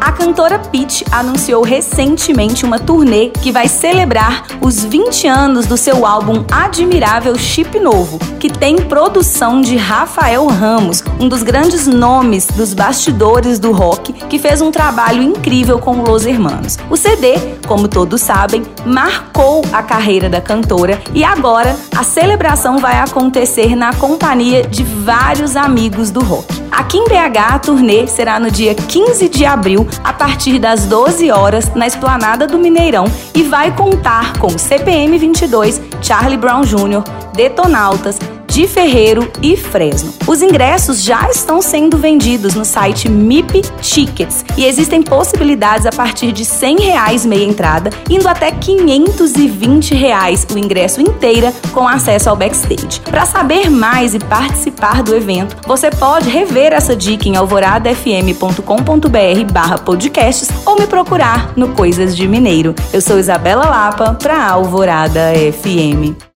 A cantora Pitty anunciou recentemente uma turnê que vai celebrar os 20 anos do seu álbum Admirável Chip Novo, que tem produção de Rafael Ramos, um dos grandes nomes dos bastidores do rock, que fez um trabalho incrível com Los Hermanos. O CD, como todos sabem, marcou a carreira da cantora e agora a celebração vai acontecer na companhia de vários amigos do rock. Aqui em BH, a turnê será no dia 15 de abril, a partir das 12 horas, na esplanada do Mineirão e vai contar com CPM 22, Charlie Brown Jr., Detonautas, de Ferreiro e Fresno. Os ingressos já estão sendo vendidos no site MIP Tickets e existem possibilidades a partir de 100 reais meia entrada, indo até 520 reais o ingresso inteira com acesso ao backstage. Para saber mais e participar do evento, você pode rever essa dica em alvoradafm.com.br barra podcasts ou me procurar no Coisas de Mineiro. Eu sou Isabela Lapa para Alvorada FM.